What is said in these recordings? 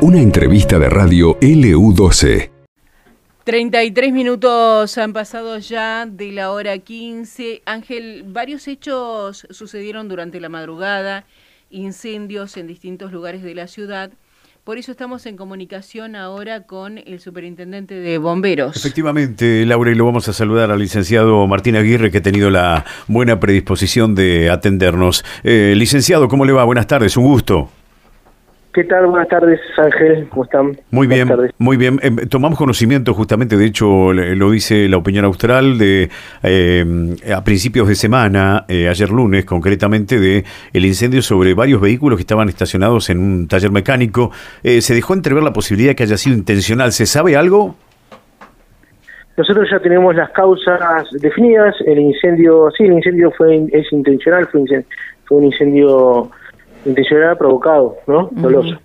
Una entrevista de radio LU12. 33 minutos han pasado ya de la hora 15. Ángel, varios hechos sucedieron durante la madrugada, incendios en distintos lugares de la ciudad. Por eso estamos en comunicación ahora con el superintendente de bomberos. Efectivamente, Laura, y lo vamos a saludar al licenciado Martín Aguirre, que ha tenido la buena predisposición de atendernos. Eh, licenciado, ¿cómo le va? Buenas tardes, un gusto. ¿Qué tal? Buenas tardes, Ángel. ¿Cómo están? Muy bien, muy bien. Em, tomamos conocimiento justamente, de hecho, lo dice la opinión austral, de eh, a principios de semana, eh, ayer lunes concretamente, de el incendio sobre varios vehículos que estaban estacionados en un taller mecánico. Eh, se dejó entrever la posibilidad de que haya sido intencional. ¿Se sabe algo? Nosotros ya tenemos las causas definidas. El incendio, sí, el incendio fue es intencional, fue, fue un incendio intencional provocado, ¿no? Doloso.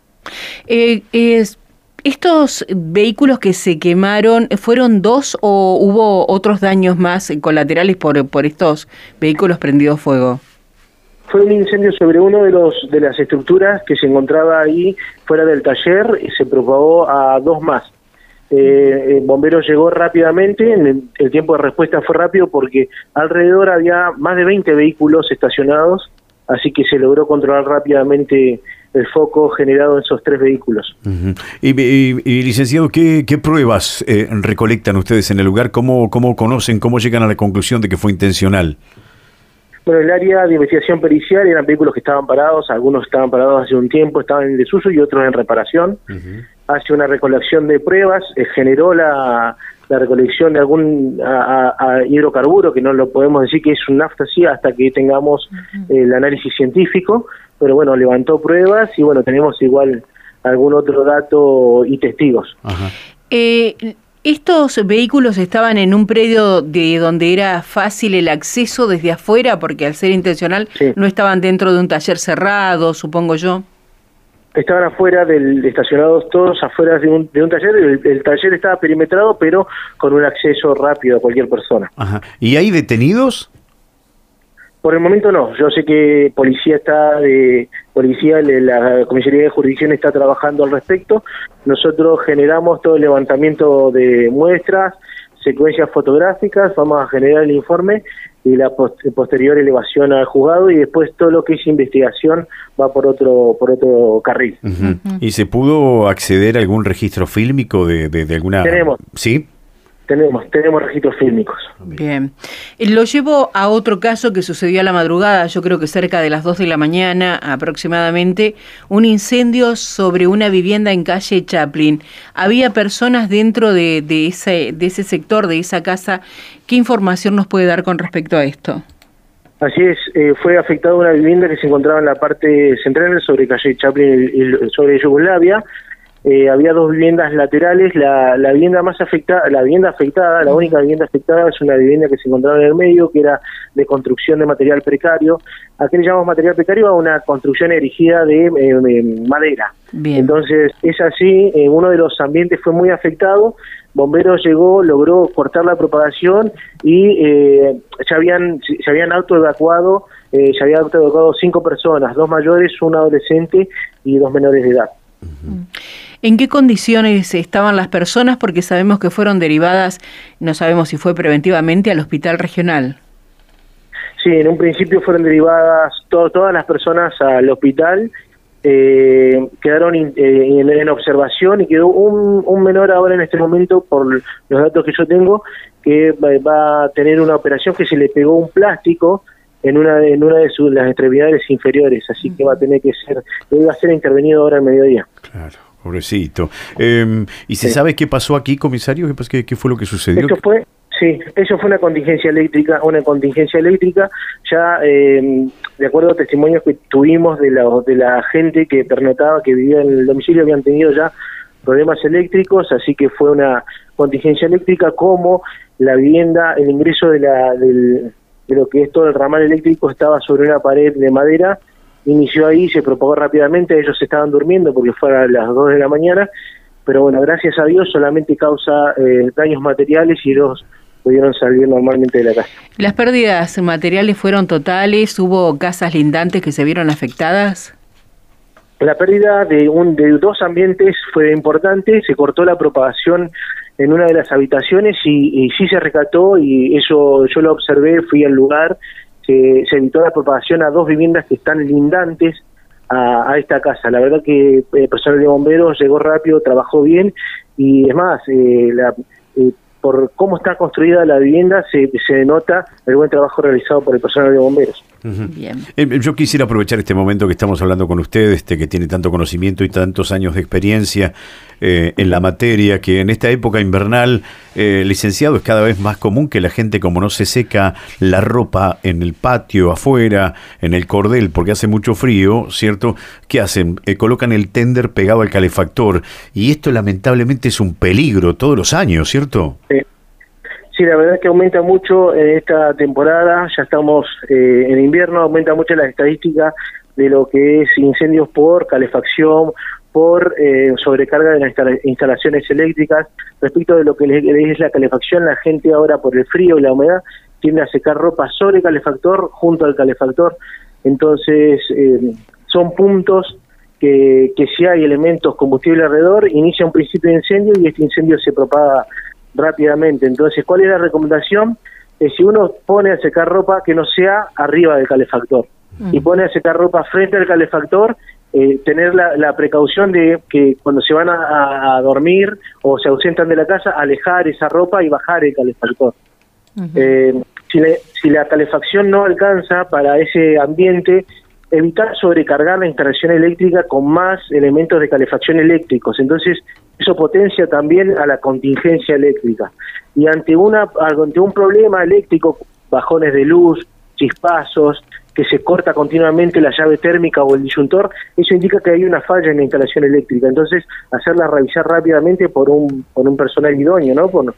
Eh, es, ¿Estos vehículos que se quemaron fueron dos o hubo otros daños más colaterales por, por estos vehículos prendidos fuego? Fue un incendio sobre uno de los de las estructuras que se encontraba ahí fuera del taller y se propagó a dos más. Eh, el bombero llegó rápidamente, el, el, tiempo de respuesta fue rápido porque alrededor había más de 20 vehículos estacionados así que se logró controlar rápidamente el foco generado en esos tres vehículos. y, licenciado, ¿qué, pruebas eh, recolectan ustedes en el lugar? ¿Cómo, ¿Cómo conocen, cómo llegan a la conclusión de que fue intencional? Bueno, el área de investigación pericial eran vehículos que estaban parados, algunos estaban parados hace un tiempo, estaban en desuso y otros en reparación. Hace una recolección de pruebas, eh, generó la, la recolección de algún a, hidrocarburo, que no lo podemos decir que es un nafta así hasta que tengamos el análisis científico, pero bueno, levantó pruebas y bueno, tenemos igual algún otro dato y testigos. Eh, ¿Estos vehículos estaban en un predio de donde era fácil el acceso desde afuera? Porque al ser intencional no estaban dentro de un taller cerrado, supongo yo estaban afuera del estacionados todos afuera de un, de un taller el, taller estaba perimetrado pero con un acceso rápido a cualquier persona. Ajá. y hay detenidos por el momento no. Yo sé que policía está de policía la comisaría de jurisdicción está trabajando al respecto. Nosotros generamos todo el levantamiento de muestras secuencias fotográficas vamos a generar el informe y la posterior elevación al juzgado y después todo lo que es investigación va por otro por otro carril. ¿Y se pudo acceder a algún registro fílmico de, de, de alguna... Tenemos. ¿Sí? Tenemos, tenemos registros fílmicos. Bien. Lo llevo a otro caso que sucedió a la madrugada, yo creo que cerca de las 2 de la mañana aproximadamente, un incendio sobre una vivienda en calle Chaplin. Había personas dentro de, de, ese, de ese sector, de esa casa. ¿Qué información nos puede dar con respecto a esto? Así es, eh, fue afectada una vivienda que se encontraba en la parte central sobre calle Chaplin, y sobre Yugoslavia. Eh, había dos viviendas laterales, la, la, vivienda más afectada, la vivienda afectada, la única vivienda afectada es una vivienda que se encontraba en el medio, que era de construcción de material precario. ¿A qué le llamamos material precario? A una construcción erigida de eh, madera. Entonces, es así, eh, uno de los ambientes fue muy afectado, Bomberos llegó, logró cortar la propagación y eh, ya habían, se habían autoevacuado, eh, se habían autoevacuado cinco personas, dos mayores, un adolescente y dos menores de edad. ¿En qué condiciones estaban las personas? Porque sabemos que fueron derivadas, no sabemos si fue preventivamente, al hospital regional. Sí, en un principio fueron derivadas todas las personas al hospital, eh, quedaron eh, en, observación y quedó un, un, menor ahora en este momento, por los datos que yo tengo, que va, a tener una operación que se le pegó un plástico en una en una de sus las extremidades inferiores, así que va a tener que ser, va a ser intervenido ahora al mediodía. Claro. Pobrecito. Em, ¿Y se sabe qué pasó aquí, comisario? ¿Qué, ¿Qué, fue lo que sucedió? Esto fue, sí, eso fue una contingencia eléctrica, una contingencia eléctrica. Ya, em, de acuerdo a testimonios que tuvimos de la, de la gente que pernotaba, que vivía en el domicilio, habían tenido ya problemas eléctricos, así que fue una contingencia eléctrica como la vivienda, el ingreso de, la, del, de lo que es todo el ramal eléctrico estaba sobre una pared de madera inició ahí, se propagó rápidamente, ellos estaban durmiendo porque fue a las 2 de la mañana, pero bueno, gracias a Dios solamente causa eh, daños materiales y ellos pudieron salir normalmente de la casa. ¿Las pérdidas materiales fueron totales? ¿Hubo casas lindantes que se vieron afectadas? la pérdida de, un, de dos ambientes fue importante, se cortó la propagación en una de las habitaciones y, sí se rescató y eso yo lo observé, fui al lugar, se, se evitó la propagación a dos viviendas que están lindantes a, esta casa. La verdad que el eh, personal de bomberos llegó rápido, trabajó bien y es más, eh, la, eh, por cómo está construida la vivienda se, se nota el buen trabajo realizado por el personal de bomberos. Bien. Eh, yo quisiera aprovechar este momento que estamos hablando con usted, este, que tiene tanto conocimiento y tantos años de experiencia eh, en la materia, que en esta época invernal, eh, licenciado, es cada vez más común que la gente, como no se seca la ropa en el patio, afuera, en el cordel, porque hace mucho frío, ¿cierto? ¿Qué hacen? colocan el tender pegado al calefactor. Y esto lamentablemente es un peligro todos los años, ¿cierto? Sí. Sí, la verdad es que aumenta mucho en esta temporada, ya estamos eh, en invierno, aumenta mucho la estadística de lo que es incendios por calefacción, por eh, sobrecarga de las instalaciones eléctricas. Respecto de lo que es la calefacción, la gente ahora por el frío y la humedad tiende a secar ropa sobre el calefactor, junto al calefactor. Entonces, eh, son puntos que, que si hay elementos combustible alrededor, inicia un principio de incendio y este incendio se propaga rápidamente. Entonces, ¿cuál es la recomendación? Es si uno pone a secar ropa que no sea arriba del calefactor mm. y pone a secar ropa frente al calefactor, eh, tener la, precaución de que cuando se van a, dormir o se ausentan de la casa, alejar esa ropa y bajar el calefactor. Eh, si, si la calefacción no alcanza para ese ambiente, evitar sobrecargar la instalación eléctrica con más elementos de calefacción eléctricos. Entonces, eso potencia también a la contingencia eléctrica. Y ante, una, ante un problema eléctrico, bajones de luz, chispazos, que se corta continuamente la llave térmica o el disyuntor, eso indica que hay una falla en la instalación eléctrica. Entonces, hacerla revisar rápidamente por un, por un personal idóneo, ¿no? Por,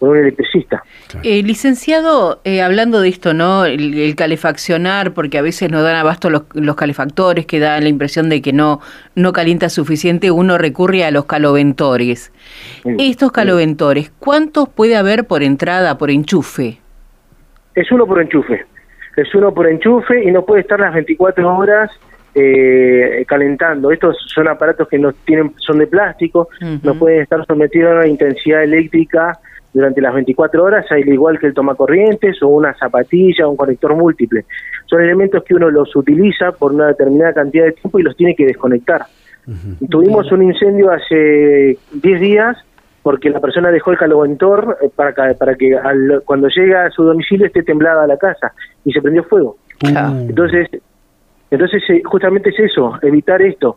un electricista. Eh, licenciado, eh, hablando de esto, ¿no? El, calefaccionar, porque a veces no dan abasto los, los, calefactores, que dan la impresión de que no, no calienta suficiente, uno recurre a los caloventores. Estos caloventores, ¿cuántos puede haber por entrada, por enchufe? Es uno por enchufe. Es uno por enchufe y no puede estar las 24 horas eh, calentando. Estos son aparatos que no tienen, son de plástico, no pueden estar sometidos a una intensidad eléctrica durante las 24 horas, al igual que el tomacorrientes o una zapatilla o un conector múltiple. Son elementos que uno los utiliza por una determinada cantidad de tiempo y los tiene que desconectar. Tuvimos un incendio hace 10 días porque la persona dejó el caloventor eh, para que, para que cuando llega a su domicilio esté temblada la casa y se prendió fuego. Entonces, entonces eh, justamente es eso, evitar esto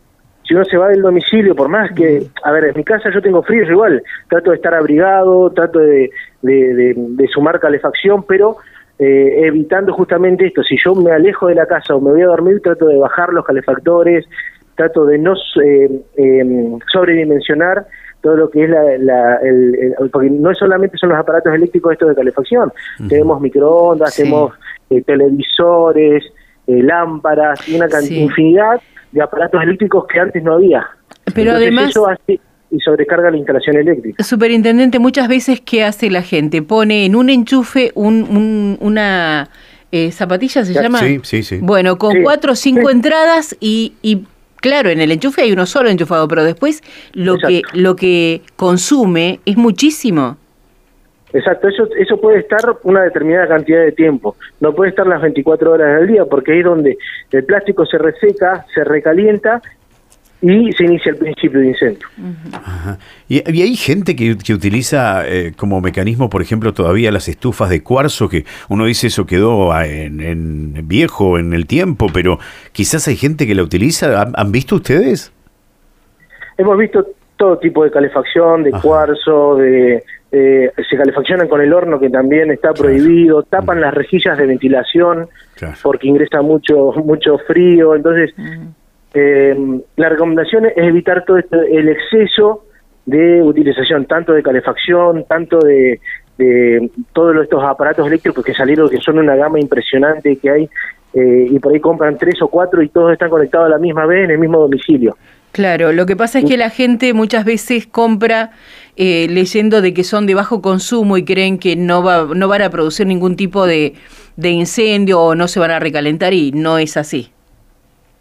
si uno se va del domicilio, por más que, a ver, en mi casa yo tengo frío, igual, trato de estar abrigado, trato de, de, sumar calefacción, pero eh, evitando justamente esto, si yo me alejo de la casa o me voy a dormir, trato de bajar los calefactores, trato de no eh, em, sobredimensionar todo lo que es la, el, porque no solamente son los aparatos eléctricos estos de calefacción, tenemos microondas, tenemos eh, televisores, lámparas, y una cantidad, infinidad de aparatos eléctricos que antes no había. Pero además... Eso hace y sobrecarga la instalación eléctrica. Superintendente, muchas veces, ¿qué hace la gente? Pone en un enchufe un, una eh, zapatilla, ¿se llama? Sí, sí, sí. Bueno, con cuatro o cinco entradas y, y claro, en el enchufe hay uno solo enchufado, pero después lo que lo que consume es muchísimo. Exacto, eso, eso puede estar una determinada cantidad de tiempo, no puede estar las 24 horas del día porque es donde el plástico se reseca, se recalienta y se inicia el principio de incendio. ¿Y, hay gente que, que utiliza eh, como mecanismo, por ejemplo, todavía las estufas de cuarzo, que uno dice eso quedó ah, en, en viejo en el tiempo, pero quizás hay gente que la utiliza. ¿Han, visto ustedes? Hemos visto todo tipo de calefacción, de cuarzo, de eh, se calefaccionan con el horno que también está prohibido, tapan mm. las rejillas de ventilación porque ingresa mucho mucho frío, entonces mm. eh, la recomendación es evitar todo esto, el exceso de utilización tanto de calefacción, tanto de, de todos estos aparatos eléctricos que salieron que son una gama impresionante que hay eh, y por ahí compran tres o cuatro y todos están conectados a la misma vez en el mismo domicilio. Claro, lo que pasa es que la gente muchas veces compra eh, leyendo de que son de bajo consumo y creen que no, va, no van a producir ningún tipo de, de incendio o no se van a recalentar y no es así.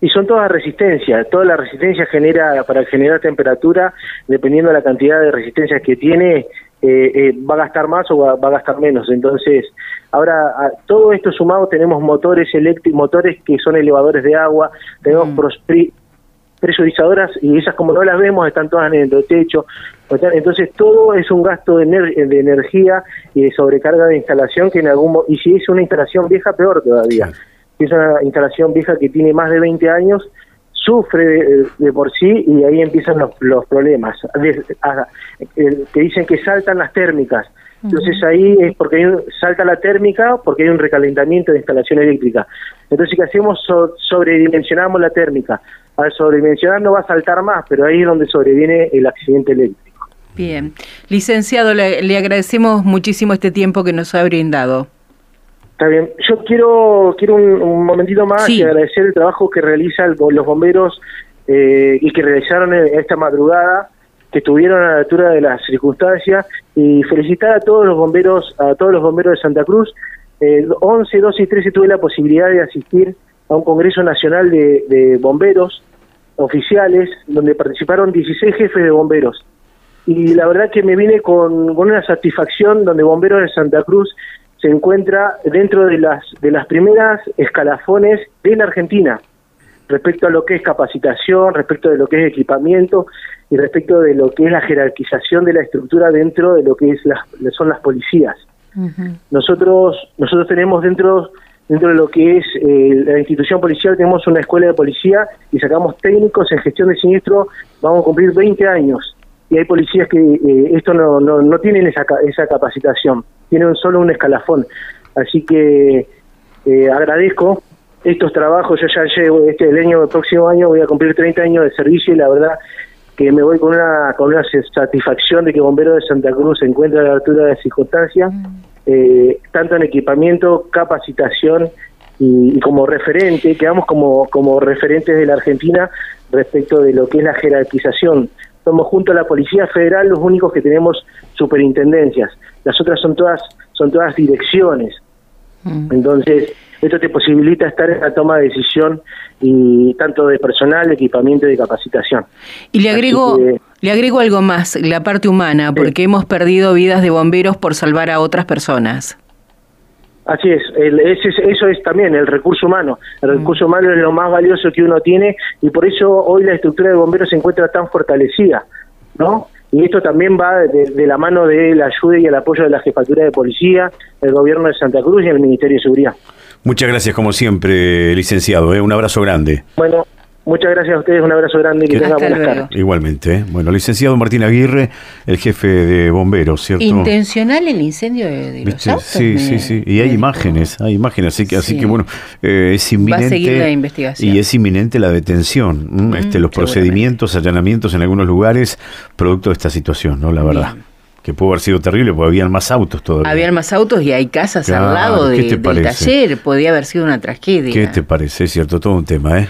y son todas resistencia. Toda la resistencia genera, para generar temperatura, dependiendo de la cantidad de resistencias que tiene, eh, eh, va a gastar más o va, a gastar menos. Entonces, ahora todo esto sumado tenemos motores eléctricos, motores que son elevadores de agua, tenemos mm. Presurizadoras y esas como no las vemos están todas en el techo. Entonces todo es un gasto de, de energía y de sobrecarga de instalación que en algún y si es una instalación vieja peor todavía. Si es una instalación vieja que tiene más de 20 años sufre de, por sí y ahí empiezan los, problemas, que dicen que saltan las térmicas. Entonces ahí es porque salta la térmica porque hay un recalentamiento de instalación eléctrica. Entonces, ¿qué hacemos? sobredimensionamos la térmica. Al sobredimensionar no va a saltar más, pero ahí es donde sobreviene el accidente eléctrico. Bien. Licenciado, le agradecemos muchísimo este tiempo que nos ha brindado. Está bien. Yo quiero quiero un, momentito más y agradecer el trabajo que realizan los bomberos eh, y que realizaron esta madrugada, que estuvieron a la altura de las circunstancias y felicitar a todos los bomberos, a todos los bomberos de Santa Cruz. Eh, 11, 12 y 13 tuve la posibilidad de asistir a un Congreso Nacional de, Bomberos oficiales, donde participaron 16 jefes de bomberos. Y la verdad que me vine con, con una satisfacción donde bomberos de Santa Cruz se encuentra dentro de las, de las primeras escalafones de la Argentina respecto a lo que es capacitación, respecto de lo que es equipamiento y respecto de lo que es la jerarquización de la estructura dentro de lo que es las, son las policías. Nosotros nosotros tenemos dentro dentro de lo que es eh, la institución policial tenemos una escuela de policía y sacamos técnicos en gestión de siniestro, vamos a cumplir 20 años y hay policías que eh, esto no, no, no tienen esa, esa capacitación tienen solo un escalafón. Así que eh, agradezco estos trabajos. Yo ya llevo este el año, el próximo año voy a cumplir 30 años de servicio y la verdad que me voy con una con una satisfacción de que Bomberos de Santa Cruz se encuentra a la altura de las circunstancias, mm. eh, tanto en equipamiento, capacitación y, como referente, quedamos como, como referentes de la Argentina respecto de lo que es la jerarquización. Somos junto a la Policía Federal los únicos que tenemos superintendencias las otras son todas son todas direcciones. Mm. Entonces, esto te posibilita estar en la toma de decisión y tanto de personal, de equipamiento y de capacitación. Y le agrego le agrego algo más, la parte humana, porque hemos perdido vidas de bomberos por salvar a otras personas. Así es, eso es también el recurso humano. El mm. recurso humano es lo más valioso que uno tiene y por eso hoy la estructura de bomberos se encuentra tan fortalecida, ¿no? Y esto también va de, la mano de la ayuda y el apoyo de la Jefatura de Policía, el Gobierno de Santa Cruz y el Ministerio de Seguridad. Muchas gracias, como siempre, licenciado. ¿eh? Un abrazo grande. Bueno, Muchas gracias a ustedes, un abrazo grande y que tengan buenas tardes. Igualmente. ¿eh? Bueno, licenciado Martín Aguirre, el jefe de bomberos, ¿cierto? Intencional el incendio de, los autos. Sí, sí, sí. Y hay imágenes, hay imágenes, así que, así que bueno, eh, es inminente. Va a seguir la investigación. Y es inminente la detención, mm, este, los procedimientos, allanamientos en algunos lugares, producto de esta situación, ¿no? La verdad. que pudo haber sido terrible porque habían más autos todavía. Habían más autos y hay casas al lado de, del taller, podía haber sido una tragedia. ¿Qué te parece? Es cierto, todo un tema, ¿eh?